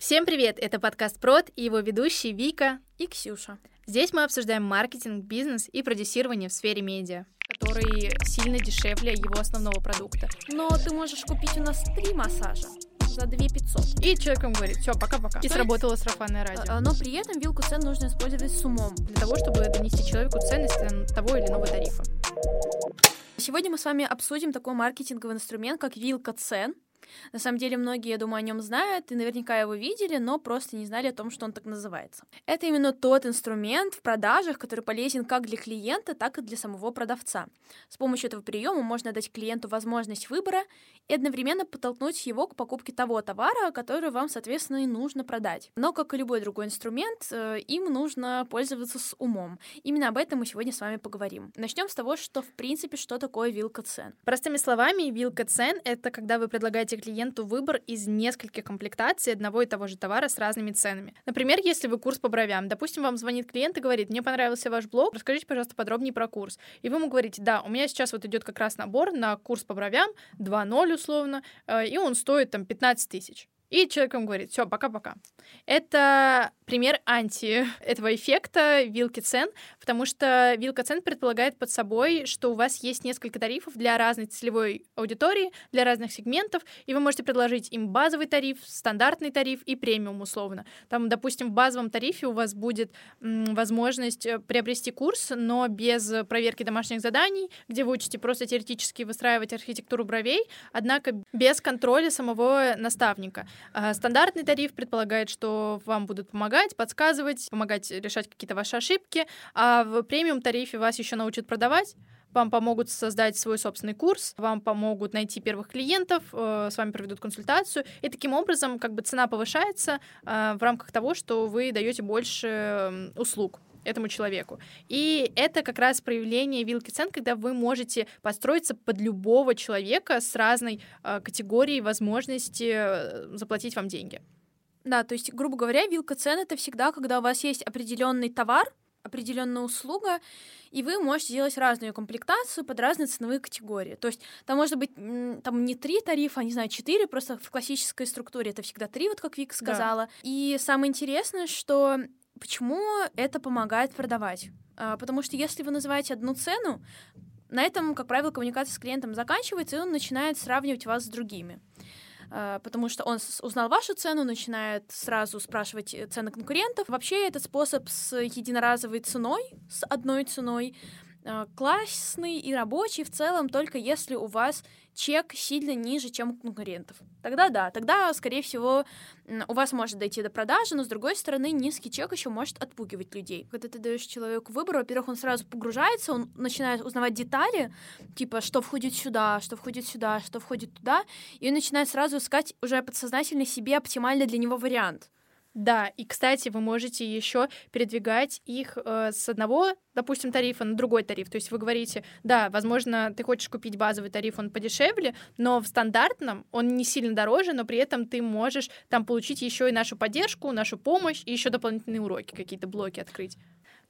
Всем привет! Это подкаст Прод и его ведущие Вика и Ксюша. Здесь мы обсуждаем маркетинг, бизнес и продюсирование в сфере медиа, который сильно дешевле его основного продукта. Но ты можешь купить у нас три массажа за 2 500. И человек говорит, все, пока-пока. И сработало сарафанное радио. А, но при этом вилку цен нужно использовать с умом. Для того, чтобы донести человеку ценность того или иного тарифа. Сегодня мы с вами обсудим такой маркетинговый инструмент, как вилка цен. На самом деле многие, я думаю, о нем знают и наверняка его видели, но просто не знали о том, что он так называется. Это именно тот инструмент в продажах, который полезен как для клиента, так и для самого продавца. С помощью этого приема можно дать клиенту возможность выбора и одновременно подтолкнуть его к покупке того товара, который вам, соответственно, и нужно продать. Но, как и любой другой инструмент, э, им нужно пользоваться с умом. Именно об этом мы сегодня с вами поговорим. Начнем с того, что, в принципе, что такое вилка цен. Простыми словами, вилка цен — это когда вы предлагаете клиенту выбор из нескольких комплектаций одного и того же товара с разными ценами. Например, если вы курс по бровям, допустим, вам звонит клиент и говорит, мне понравился ваш блог, расскажите, пожалуйста, подробнее про курс. И вы ему говорите, да, у меня сейчас вот идет как раз набор на курс по бровям 2.0 условно, э, и он стоит там 15 тысяч. И человек вам говорит, все, пока-пока. Это пример анти этого эффекта вилки цен, потому что вилка цен предполагает под собой, что у вас есть несколько тарифов для разной целевой аудитории, для разных сегментов, и вы можете предложить им базовый тариф, стандартный тариф и премиум условно. Там, допустим, в базовом тарифе у вас будет м, возможность э, приобрести курс, но без проверки домашних заданий, где вы учите просто теоретически выстраивать архитектуру бровей, однако без контроля самого наставника. А стандартный тариф предполагает, что вам будут помогать, подсказывать, помогать решать какие-то ваши ошибки, а в премиум тарифе вас еще научат продавать, вам помогут создать свой собственный курс, вам помогут найти первых клиентов, э, с вами проведут консультацию, и таким образом как бы цена повышается э, в рамках того, что вы даете больше услуг этому человеку. И это как раз проявление вилки цен, когда вы можете построиться под любого человека с разной э, категорией возможности э, заплатить вам деньги. Да, то есть, грубо говоря, вилка цен это всегда, когда у вас есть определенный товар, определенная услуга, и вы можете делать разную комплектацию под разные ценовые категории. То есть там может быть там не три тарифа, а, не знаю, четыре, просто в классической структуре это всегда три, вот как Вика сказала. Да. И самое интересное, что Почему это помогает продавать? А, потому что если вы называете одну цену, на этом, как правило, коммуникация с клиентом заканчивается, и он начинает сравнивать вас с другими. А, потому что он узнал вашу цену, начинает сразу спрашивать э, цены конкурентов. Вообще этот способ с единоразовой ценой, с одной ценой, а, классный и рабочий в целом только если у вас чек сильно ниже, чем у конкурентов. Тогда да, тогда, скорее всего, у вас может дойти до продажи, но с другой стороны, низкий чек еще может отпугивать людей. Когда ты даешь человеку выбор, во-первых, он сразу погружается, он начинает узнавать детали, типа, что входит сюда, что входит сюда, что входит туда, и он начинает сразу искать уже подсознательно себе оптимальный для него вариант. Да, и, кстати, вы можете еще передвигать их э, с одного, допустим, тарифа на другой тариф. То есть вы говорите, да, возможно, ты хочешь купить базовый тариф, он подешевле, но в стандартном он не сильно дороже, но при этом ты можешь там получить еще и нашу поддержку, нашу помощь и еще дополнительные уроки, какие-то блоки открыть.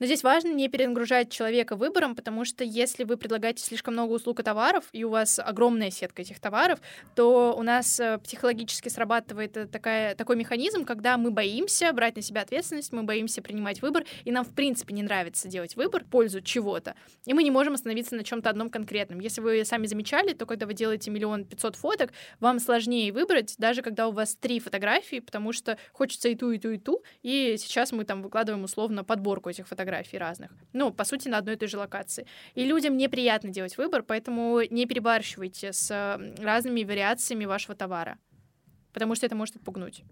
Но здесь важно не перегружать человека выбором, потому что если вы предлагаете слишком много услуг и товаров, и у вас огромная сетка этих товаров, то у нас э, психологически срабатывает э, такая, такой механизм, когда мы боимся брать на себя ответственность, мы боимся принимать выбор, и нам, в принципе, не нравится делать выбор в пользу чего-то. И мы не можем остановиться на чем-то одном конкретном. Если вы сами замечали, то когда вы делаете миллион пятьсот фоток, вам сложнее выбрать, даже когда у вас три фотографии, потому что хочется и ту, и ту, и ту, и сейчас мы там выкладываем условно подборку этих фотографий фотографий разных. Ну, по сути, на одной и той же локации. И людям неприятно делать выбор, поэтому не перебарщивайте с разными вариациями вашего товара, потому что это может отпугнуть.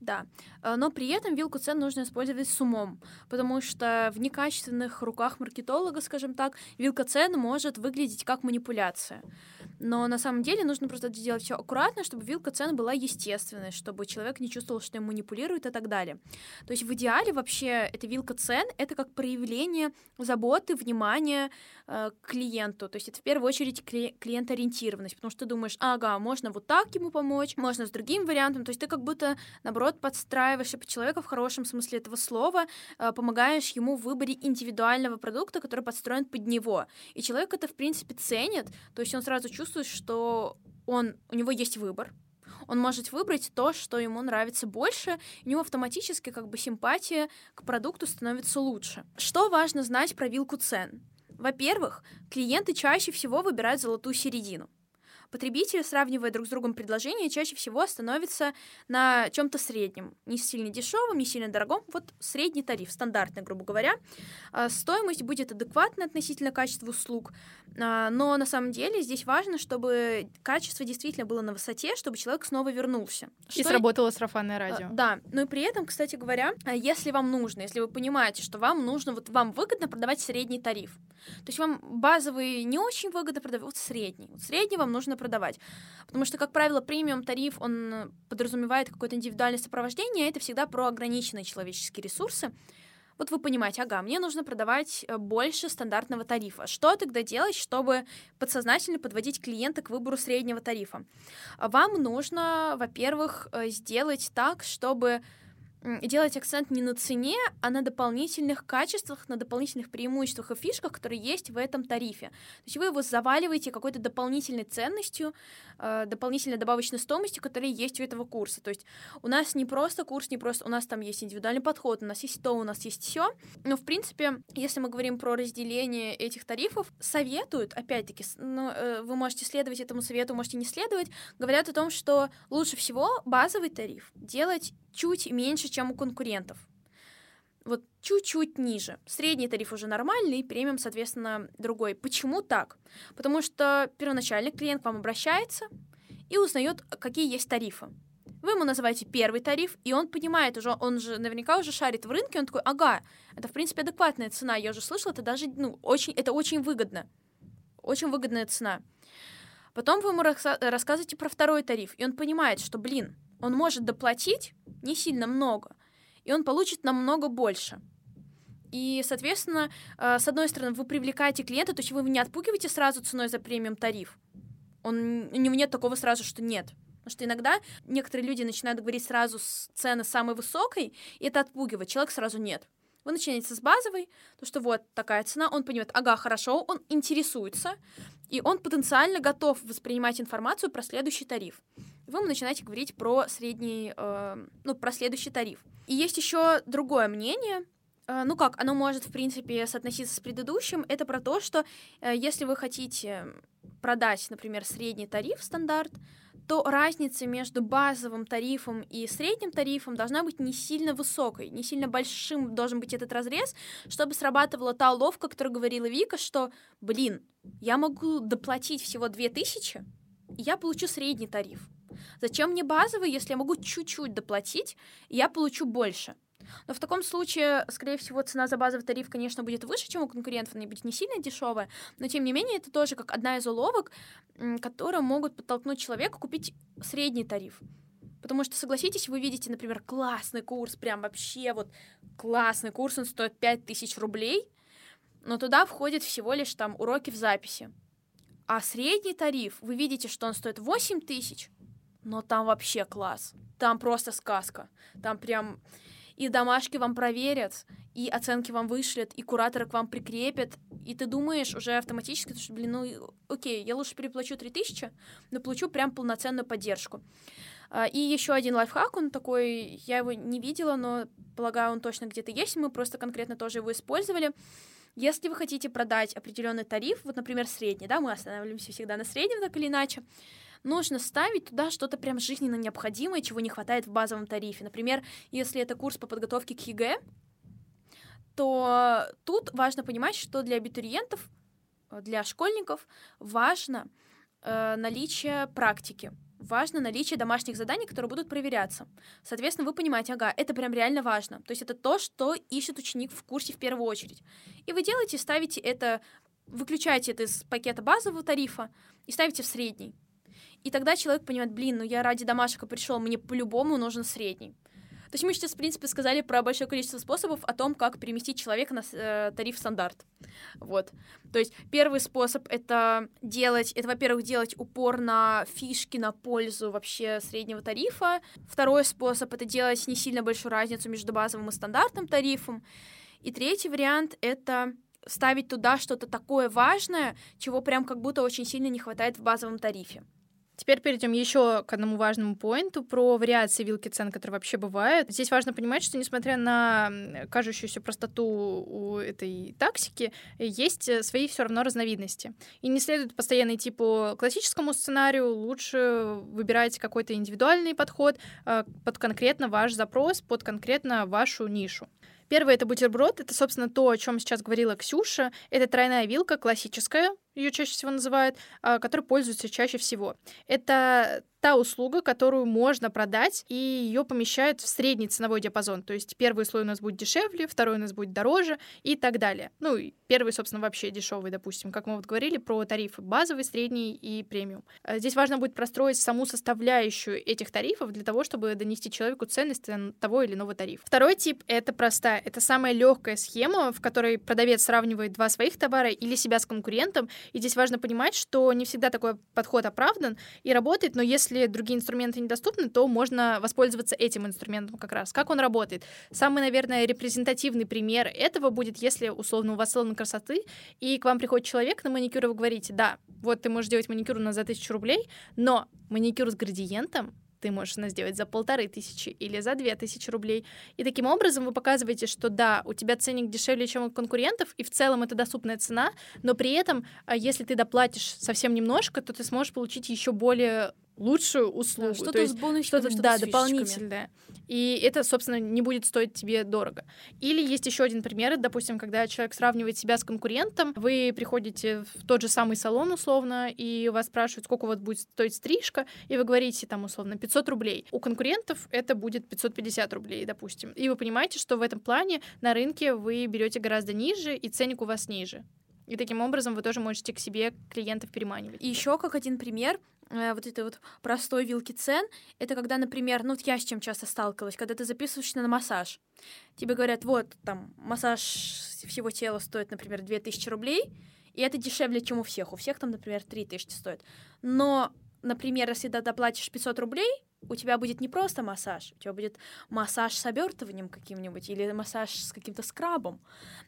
Да, э, но при этом вилку цен нужно использовать с умом, потому что в некачественных руках маркетолога, скажем так, вилка цен может выглядеть как манипуляция. Но на самом деле нужно просто делать все аккуратно, чтобы вилка цен была естественной, чтобы человек не чувствовал, что им манипулирует и так далее. То есть в идеале вообще эта вилка цен — это как проявление заботы, внимания э, клиенту. То есть это в первую очередь кли- клиентоориентированность, потому что ты думаешь, ага, можно вот так ему помочь, можно с другим вариантом. То есть ты как будто, наоборот, подстраиваешься под человека в хорошем смысле этого слова, э, помогаешь ему в выборе индивидуального продукта, который подстроен под него. И человек это, в принципе, ценит, то есть он сразу чувствует, чувствует, что он, у него есть выбор, он может выбрать то, что ему нравится больше, у него автоматически как бы симпатия к продукту становится лучше. Что важно знать про вилку цен? Во-первых, клиенты чаще всего выбирают золотую середину. Потребители, сравнивая друг с другом предложения, чаще всего становятся на чем-то среднем. Не сильно дешевом, не сильно дорогом. Вот средний тариф, стандартный, грубо говоря. А, стоимость будет адекватна относительно качества услуг. А, но на самом деле здесь важно, чтобы качество действительно было на высоте, чтобы человек снова вернулся. И что... сработало сарафанное а, радио. Да. Ну и при этом, кстати говоря, если вам нужно, если вы понимаете, что вам нужно, вот вам выгодно продавать средний тариф. То есть вам базовый не очень выгодно продавать, вот средний. Вот средний вам нужно продавать. Потому что, как правило, премиум тариф, он подразумевает какое-то индивидуальное сопровождение, а это всегда про ограниченные человеческие ресурсы. Вот вы понимаете, ага, мне нужно продавать э, больше стандартного тарифа. Что тогда делать, чтобы подсознательно подводить клиента к выбору среднего тарифа? Вам нужно, во-первых, э, сделать так, чтобы делать акцент не на цене, а на дополнительных качествах, на дополнительных преимуществах и фишках, которые есть в этом тарифе. То есть вы его заваливаете какой-то дополнительной ценностью, э, дополнительной добавочной стоимостью, которая есть у этого курса. То есть у нас не просто курс, не просто у нас там есть индивидуальный подход, у нас есть то, у нас есть все. Но в принципе, если мы говорим про разделение этих тарифов, советуют, опять-таки, ну, э, вы можете следовать этому совету, можете не следовать, говорят о том, что лучше всего базовый тариф делать чуть меньше, чем у конкурентов. Вот чуть-чуть ниже. Средний тариф уже нормальный, премиум, соответственно, другой. Почему так? Потому что первоначально клиент к вам обращается и узнает, какие есть тарифы. Вы ему называете первый тариф, и он понимает уже, он же наверняка уже шарит в рынке, он такой, ага, это в принципе адекватная цена, я уже слышал, это даже, ну, очень, это очень выгодно. Очень выгодная цена. Потом вы ему рассказываете про второй тариф, и он понимает, что, блин, он может доплатить не сильно много, и он получит намного больше. И, соответственно, э, с одной стороны, вы привлекаете клиента, то есть вы не отпугиваете сразу ценой за премиум тариф. Он, у него нет такого сразу, что нет. Потому что иногда некоторые люди начинают говорить сразу с цены самой высокой, и это отпугивает. Человек сразу нет. Вы начинаете с базовой, то что вот такая цена, он понимает, ага, хорошо, он интересуется, и он потенциально готов воспринимать информацию про следующий тариф. Вы начинаете говорить про средний, э, ну, про следующий тариф. И есть еще другое мнение, э, ну как, оно может, в принципе, соотноситься с предыдущим, это про то, что э, если вы хотите продать, например, средний тариф стандарт, то разница между базовым тарифом и средним тарифом должна быть не сильно высокой, не сильно большим должен быть этот разрез, чтобы срабатывала та уловка, которую говорила Вика, что, блин, я могу доплатить всего 2000, и я получу средний тариф. Зачем мне базовый, если я могу чуть-чуть доплатить, и я получу больше? Но в таком случае, скорее всего, цена за базовый тариф, конечно, будет выше, чем у конкурентов, она будет не сильно дешевая, но тем не менее это тоже как одна из уловок, которые могут подтолкнуть человека купить средний тариф. Потому что, согласитесь, вы видите, например, классный курс, прям вообще вот классный курс, он стоит 5000 рублей, но туда входит всего лишь там уроки в записи. А средний тариф, вы видите, что он стоит 8 тысяч, но там вообще класс. Там просто сказка. Там прям и домашки вам проверят, и оценки вам вышлют, и кураторы к вам прикрепят, и ты думаешь уже автоматически, что, блин, ну, окей, я лучше переплачу 3000, но получу прям полноценную поддержку. А, и еще один лайфхак, он такой, я его не видела, но полагаю, он точно где-то есть, мы просто конкретно тоже его использовали. Если вы хотите продать определенный тариф, вот, например, средний, да, мы останавливаемся всегда на среднем, так или иначе, нужно ставить туда что-то прям жизненно необходимое, чего не хватает в базовом тарифе. Например, если это курс по подготовке к ЕГЭ, то тут важно понимать, что для абитуриентов, для школьников важно э, наличие практики, важно наличие домашних заданий, которые будут проверяться. Соответственно, вы понимаете, ага, это прям реально важно. То есть это то, что ищет ученик в курсе в первую очередь. И вы делаете, ставите это, выключаете это из пакета базового тарифа и ставите в средний. И тогда человек понимает, блин, ну я ради домашек пришел, мне по-любому нужен средний. То есть мы сейчас, в принципе, сказали про большое количество способов о том, как переместить человека на э, тариф стандарт. Вот. То есть первый способ — это делать, это, во-первых, делать упор на фишки, на пользу вообще среднего тарифа. Второй способ — это делать не сильно большую разницу между базовым и стандартным тарифом. И третий вариант — это ставить туда что-то такое важное, чего прям как будто очень сильно не хватает в базовом тарифе. Теперь перейдем еще к одному важному поинту про вариации вилки цен, которые вообще бывают. Здесь важно понимать, что несмотря на кажущуюся простоту у этой тактики, есть э, свои все равно разновидности. И не следует постоянно идти по классическому сценарию, лучше выбирать какой-то индивидуальный подход э, под конкретно ваш запрос, под конкретно вашу нишу. Первый это бутерброд, это, собственно, то, о чем сейчас говорила Ксюша. Это тройная вилка, классическая, ее чаще всего называют, а, которой пользуются чаще всего. Это та услуга, которую можно продать, и ее помещают в средний ценовой диапазон. То есть первый слой у нас будет дешевле, второй у нас будет дороже и так далее. Ну, и первый, собственно, вообще дешевый, допустим, как мы вот говорили про тарифы базовый, средний и премиум. А здесь важно будет простроить саму составляющую этих тарифов для того, чтобы донести человеку ценность того или иного тарифа. Второй тип — это простая. Это самая легкая схема, в которой продавец сравнивает два своих товара или себя с конкурентом, и здесь важно понимать, что не всегда такой подход оправдан и работает, но если другие инструменты недоступны, то можно воспользоваться этим инструментом как раз. Как он работает? Самый, наверное, репрезентативный пример этого будет, если, условно, у вас салон красоты, и к вам приходит человек на маникюр, и вы говорите, да, вот ты можешь делать маникюр у нас за тысячу рублей, но маникюр с градиентом ты можешь нас сделать за полторы тысячи или за две тысячи рублей. И таким образом вы показываете, что да, у тебя ценник дешевле, чем у конкурентов, и в целом это доступная цена, но при этом, а, если ты доплатишь совсем немножко, то ты сможешь получить еще более лучшую услугу. Да, что-то То с бонусиками, что-то, что да, дополнительное. И это, собственно, не будет стоить тебе дорого. Или есть еще один пример, допустим, когда человек сравнивает себя с конкурентом, вы приходите в тот же самый салон, условно, и вас спрашивают, сколько вас будет стоить стрижка, и вы говорите, там, условно, 500 рублей. У конкурентов это будет 550 рублей, допустим. И вы понимаете, что в этом плане на рынке вы берете гораздо ниже, и ценник у вас ниже. И таким образом вы тоже можете к себе клиентов переманивать. И еще как один пример, э, вот этой вот простой вилки цен, это когда, например, ну вот я с чем часто сталкивалась, когда ты записываешься на массаж. Тебе говорят, вот, там, массаж всего тела стоит, например, 2000 рублей, и это дешевле, чем у всех. У всех там, например, 3000 стоит. Но, например, если ты доплатишь 500 рублей, у тебя будет не просто массаж, у тебя будет массаж с обертыванием каким-нибудь или массаж с каким-то скрабом.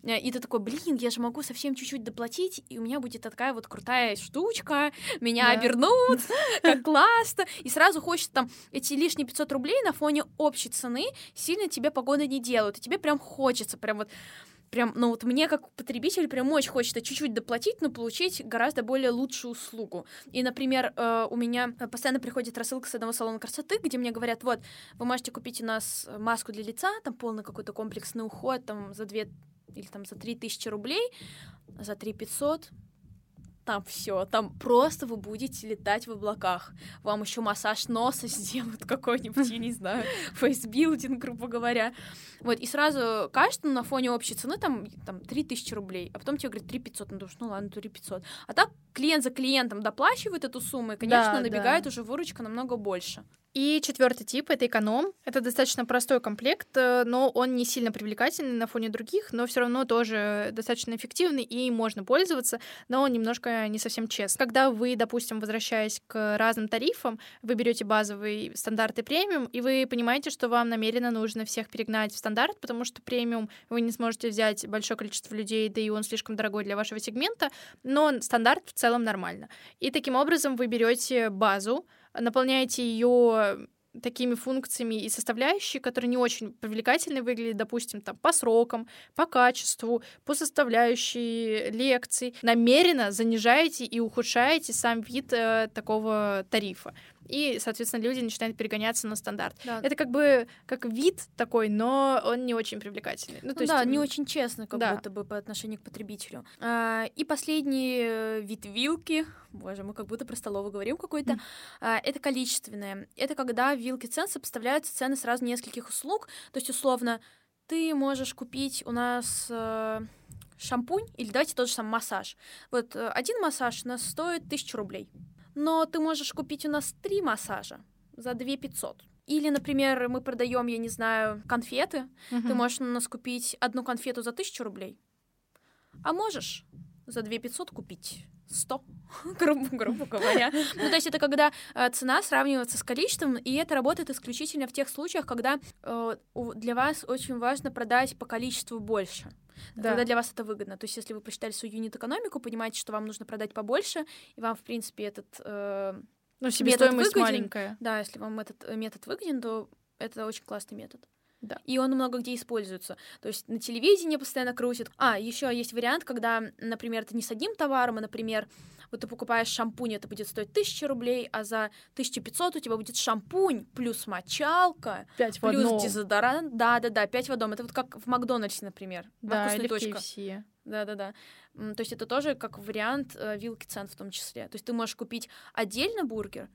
Э, и ты такой, блин, я же могу совсем чуть-чуть доплатить, и у меня будет такая вот крутая штучка, меня да. обернут, как классно. И сразу хочется там эти лишние 500 рублей на фоне общей цены сильно тебе погода не делают, и тебе прям хочется, прям вот прям, ну вот мне как потребитель прям очень хочется чуть-чуть доплатить, но получить гораздо более лучшую услугу. И, например, э, у меня постоянно приходит рассылка с одного салона красоты, где мне говорят, вот, вы можете купить у нас маску для лица, там полный какой-то комплексный уход, там за две или там за три тысячи рублей, за три пятьсот, там все, там просто вы будете летать в облаках. Вам еще массаж носа сделают какой-нибудь, я не знаю, фейсбилдинг, грубо говоря. Вот, и сразу кажется, ну, на фоне общей цены там, там 3000 рублей, а потом тебе говорят 3500, ну, думаешь, ну ладно, 3500. А так клиент за клиентом доплачивает эту сумму, и, конечно, да, набегает да. уже выручка намного больше. И четвертый тип это эконом. Это достаточно простой комплект, э, но он не сильно привлекательный на фоне других, но все равно тоже достаточно эффективный и можно пользоваться, но он немножко не совсем честный. Когда вы, допустим, возвращаясь к разным тарифам, вы берете базовый стандарт и премиум, и вы понимаете, что вам намеренно нужно всех перегнать в стандарт, потому что премиум вы не сможете взять большое количество людей, да и он слишком дорогой для вашего сегмента, но стандарт в целом нормально. И таким образом вы берете базу, наполняете ее такими функциями и составляющие, которые не очень привлекательно выглядят, допустим, там, по срокам, по качеству, по составляющей лекций, намеренно занижаете и ухудшаете сам вид э, такого тарифа и, соответственно, люди начинают перегоняться на стандарт. Да. Это как бы как вид такой, но он не очень привлекательный. Ну, то ну, есть, да, не очень честно, как да. будто бы по отношению к потребителю. А, и последний э, вид вилки, боже, мы как будто про столовую говорим какой-то, mm. а, это количественное. Это когда в вилке цен сопоставляются цены сразу нескольких услуг, то есть, условно, ты можешь купить у нас... А, шампунь или давайте тот же самый массаж. Вот э, один массаж у нас стоит тысячу рублей но ты можешь купить у нас три массажа за 2 500. Или, например, мы продаем, я не знаю, конфеты. Uh-huh. Ты можешь у нас купить одну конфету за 1000 рублей. А можешь за 2 500 купить 100, грубо, грубо говоря. Ну, то есть это когда э, цена сравнивается с количеством, и это работает исключительно в тех случаях, когда э, для вас очень важно продать по количеству больше. Да. Когда для вас это выгодно. То есть, если вы посчитали свою юнит-экономику, понимаете, что вам нужно продать побольше, и вам, в принципе, этот э, Ну, себестоимость выгоден, маленькая. Да, если вам этот э, метод выгоден, то это очень классный метод. Да. И он много где используется. То есть на телевидении постоянно крутит. А, еще есть вариант, когда, например, ты не с одним товаром, а, например, вот ты покупаешь шампунь, это будет стоить 1000 рублей, а за 1500 у тебя будет шампунь плюс мочалка, 5 в плюс одном. дезодорант. Да-да-да, 5 в одном. Это вот как в Макдональдсе, например. Да, «Вкусной или в точка». KFC. Да-да-да. То есть это тоже как вариант э, вилки цен в том числе. То есть ты можешь купить отдельно бургер,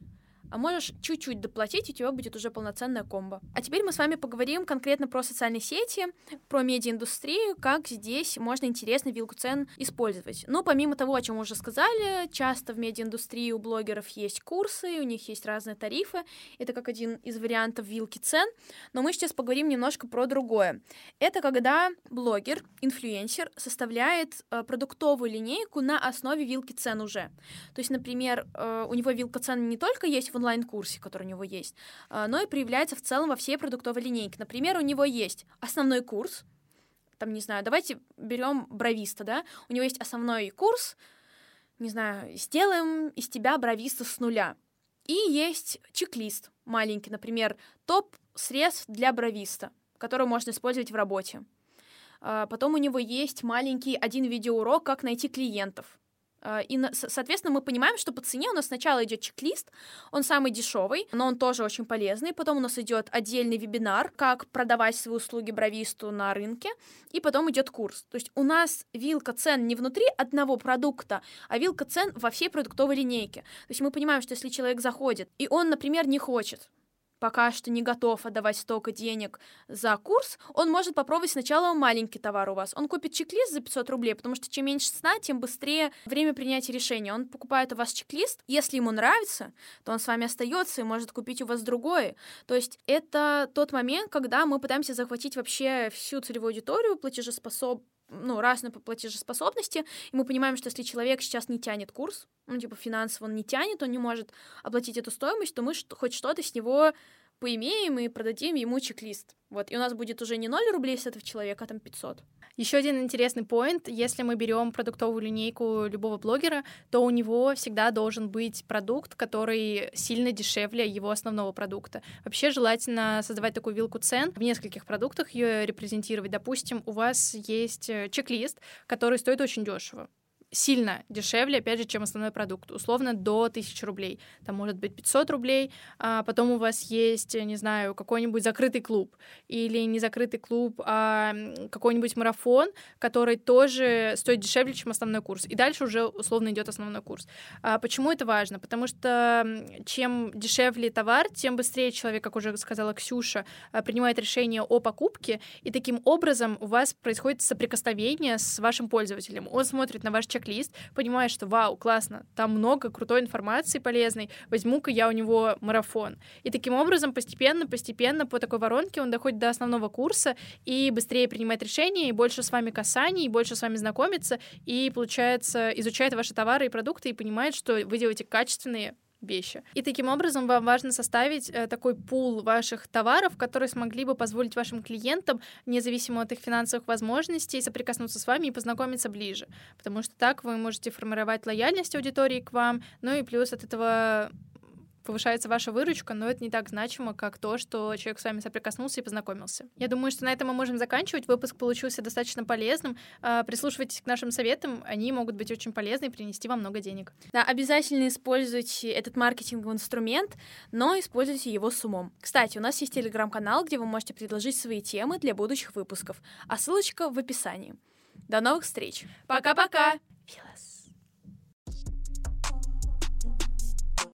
а можешь чуть-чуть доплатить, и у тебя будет уже полноценная комбо. А теперь мы с вами поговорим конкретно про социальные сети, про медиаиндустрию, как здесь можно интересно вилку цен использовать. Ну, помимо того, о чем мы уже сказали, часто в медиаиндустрии у блогеров есть курсы, у них есть разные тарифы. Это как один из вариантов вилки цен. Но мы сейчас поговорим немножко про другое. Это когда блогер, инфлюенсер составляет э, продуктовую линейку на основе вилки цен уже. То есть, например, э, у него вилка цен не только есть в онлайн-курсе, который у него есть, э, но и проявляется в целом во всей продуктовой линейке. Например, у него есть основной курс, там, не знаю, давайте берем бровиста, да, у него есть основной курс, не знаю, сделаем из тебя бровиста с нуля. И есть чек-лист маленький, например, топ средств для бровиста, который можно использовать в работе. А, Потом у него есть маленький один видеоурок, как найти клиентов. А, И, соответственно, мы понимаем, что по цене у нас сначала идет чек-лист, он самый дешевый, но он тоже очень полезный. Потом у нас идет отдельный вебинар, как продавать свои услуги бровисту на рынке, и потом идет курс. То есть у нас вилка цен не внутри одного продукта, а вилка цен во всей продуктовой линейке. То есть мы понимаем, что если человек заходит, и он, например, не хочет пока что не готов отдавать столько денег за курс, он может попробовать сначала маленький товар у вас. Он купит чек-лист за 500 рублей, потому что чем меньше цена, тем быстрее время принятия решения. Он покупает у вас чек-лист, если ему нравится, то он с вами остается и может купить у вас другое. То есть это тот момент, когда мы пытаемся захватить вообще всю целевую аудиторию платежеспособ ну, разной по платежеспособности, и мы понимаем, что если человек сейчас не тянет курс, ну, типа финансово он не тянет, он не может оплатить эту стоимость, то мы хоть что-то с него поимеем и продадим ему чек-лист. Вот, и у нас будет уже не 0 рублей с этого человека, а там 500. Еще один интересный поинт. Если мы берем продуктовую линейку любого блогера, то у него всегда должен быть продукт, который сильно дешевле его основного продукта. Вообще желательно создавать такую вилку цен в нескольких продуктах, ее репрезентировать. Допустим, у вас есть э, чек-лист, который стоит очень дешево сильно дешевле, опять же, чем основной продукт, условно до 1000 рублей. Там может быть 500 рублей, а потом у вас есть, не знаю, какой-нибудь закрытый клуб или не закрытый клуб, а какой-нибудь марафон, который тоже стоит дешевле, чем основной курс. И дальше уже условно идет основной курс. А почему это важно? Потому что чем дешевле товар, тем быстрее человек, как уже сказала Ксюша, а, принимает решение о покупке, и таким образом у вас происходит соприкосновение с вашим пользователем. Он смотрит на ваш чек-лист, понимает, что вау, классно, там много крутой информации полезной, возьму-ка я у него марафон. И таким образом постепенно, постепенно по такой воронке он доходит до основного курса и быстрее принимает решения, и больше с вами касаний, и больше с вами знакомится, и, получается, изучает ваши товары и продукты и понимает, что вы делаете качественные вещи. И таким образом вам важно составить э, такой пул ваших товаров, которые смогли бы позволить вашим клиентам, независимо от их финансовых возможностей, соприкоснуться с вами и познакомиться ближе. Потому что так вы можете формировать лояльность аудитории к вам, ну и плюс от этого повышается ваша выручка, но это не так значимо, как то, что человек с вами соприкоснулся и познакомился. Я думаю, что на этом мы можем заканчивать. Выпуск получился достаточно полезным. А, Прислушивайтесь к нашим советам, они могут быть очень полезны и принести вам много денег. Да, обязательно используйте этот маркетинговый инструмент, но используйте его с умом. Кстати, у нас есть телеграм-канал, где вы можете предложить свои темы для будущих выпусков, а ссылочка в описании. До новых встреч. Пока-пока! Филос.